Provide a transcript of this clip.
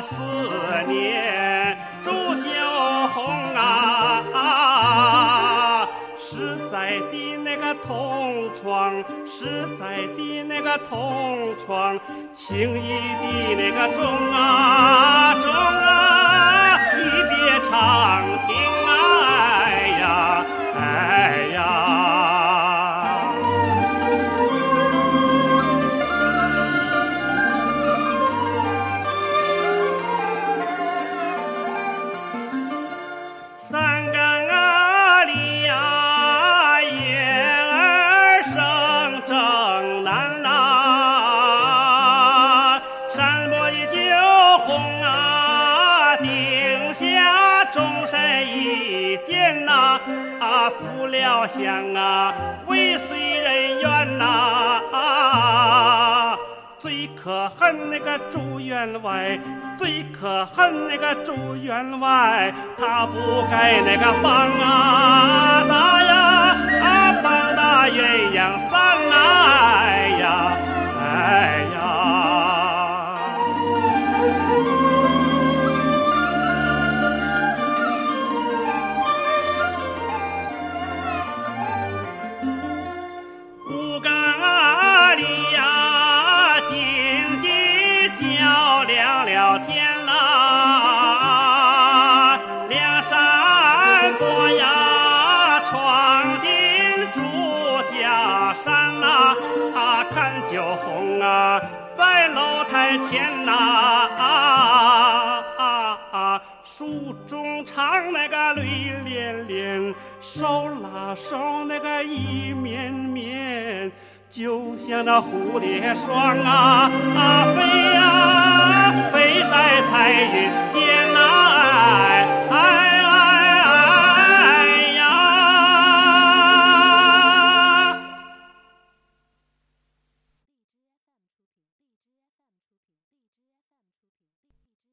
四年铸就红啊，实在的那个同窗，实在的那个同窗，情谊的那个重啊重啊。终身一见呐，啊不料想啊，未遂人愿呐。啊最可恨那个朱员外，最可恨那个朱员外，他不该那个帮亮了天啦，梁山伯呀，闯进朱家山呐，啊，看酒红啊，在楼台前呐，啊啊啊，书中唱那个泪连连，手拉手那个一绵绵，就像那蝴蝶双啊啊飞